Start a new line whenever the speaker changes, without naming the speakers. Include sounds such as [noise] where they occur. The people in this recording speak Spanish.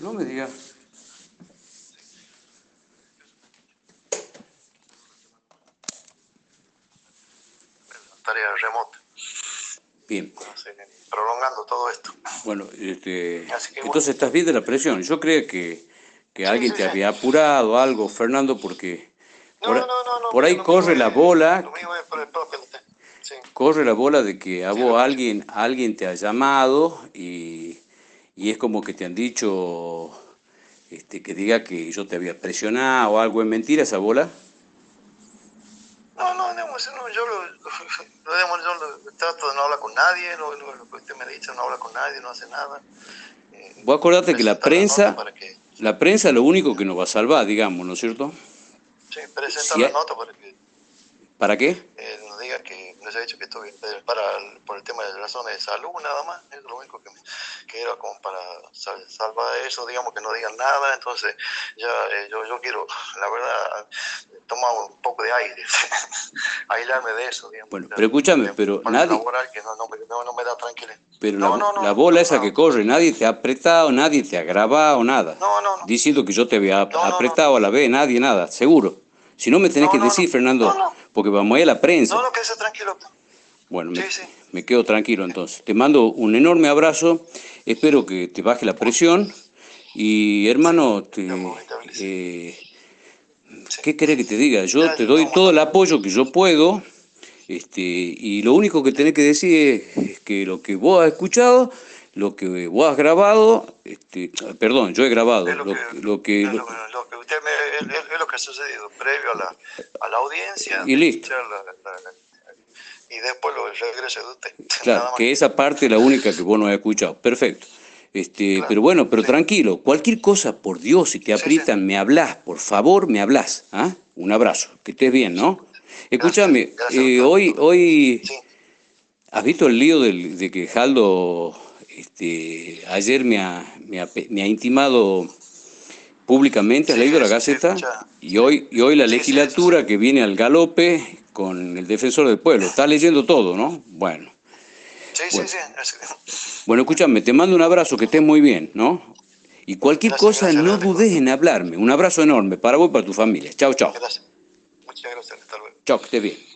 No me digas.
Tarea remota.
Bien.
Prolongando todo esto.
Bueno, este,
bueno.
entonces estás bien de la presión. Yo creo que, que alguien
sí,
te
sí.
había apurado algo, Fernando, porque
No,
por,
no, no, no.
por ahí corre la bola,
Lo es por el propio.
Corre la bola de que a vos alguien, alguien te ha llamado y, y es como que te han dicho este, que diga que yo te había presionado o algo. ¿Es mentira esa bola?
No, no, digamos, no, yo lo, [laughs] lo- digamos, yo lo- trato de no hablar con nadie, lo, que usted me dice, no habla con nadie, no hace nada. Eh,
Vos acordate que la prensa,
Para que,
la prensa es lo único que nos va a salvar, digamos, ¿no es cierto?
sí, presentar
Si
la
hay-
nota para que
¿Para qué?
eh, diga que nos ha dicho que estoy eh, para el- por el tema de razones de salud nada más, es lo único que, me- que era como para sal- salvar eso, digamos que no digan nada, entonces ya eh, yo, yo quiero, la verdad, tomar un poco de aire, [laughs] aislarme de eso, digamos.
Bueno, pero escúchame, pero nadie-
laboral que no, no, me, no, no me da tranquilidad.
Pero la, bola esa que corre, nadie te ha apretado, nadie te ha grabado, nada.
No, no, no.
Diciendo que yo te había apretado a la vez, nadie, nada, seguro. Si no me tenés que decir. Fernando,
No, no.
Porque vamos a ir a la prensa.
No, no, quédese tranquilo.
Bueno, me,
Sí, sí.
me quedo tranquilo entonces. Te mando un enorme abrazo, espero que te baje la presión y hermano, te,
pues,
eh,
Sí.
¿qué querés que te diga? Yo te doy todo el apoyo que yo puedo este, y lo único que tenés que decir es, es que lo que vos has escuchado, lo que vos has grabado, este, perdón, yo he grabado,
Es
lo,
lo
que...
que-
Lo que
es
lo-
que usted me, es, es- es lo que ha sucedido previo a la, a la audiencia.
Y listo.
la- la- y después lo regreso de usted. [laughs]
Claro, que esa parte es la única que vos no has escuchado. Perfecto. Este,
Claro,
pero bueno, pero
sí.
tranquilo, cualquier cosa, por Dios, si te
Sí,
aprietan, me hablas, por favor, me hablas. ¿ah? Un abrazo, que estés bien, ¿no? Escúchame, eh, hoy, hoy. ¿has visto el lío del- de que Jaldo este, ayer me ha, me ha me ha intimado públicamente? ¿Has leído la Gaceta? Y hoy, y hoy la legislatura que viene al galope con el defensor del pueblo. Estás leyendo todo, ¿no? Bueno.
Sí,
Bueno.
sí, sí.
Bueno, escúchame, te mando un abrazo, que estés muy bien, ¿no? Y cualquier
Gracias,
cosa,
gracias,
no dudes en hablarme. Un abrazo enorme para vos y para tu familia. Chao, chao.
Muchas gracias. Hasta luego.
Chao, que estés bien.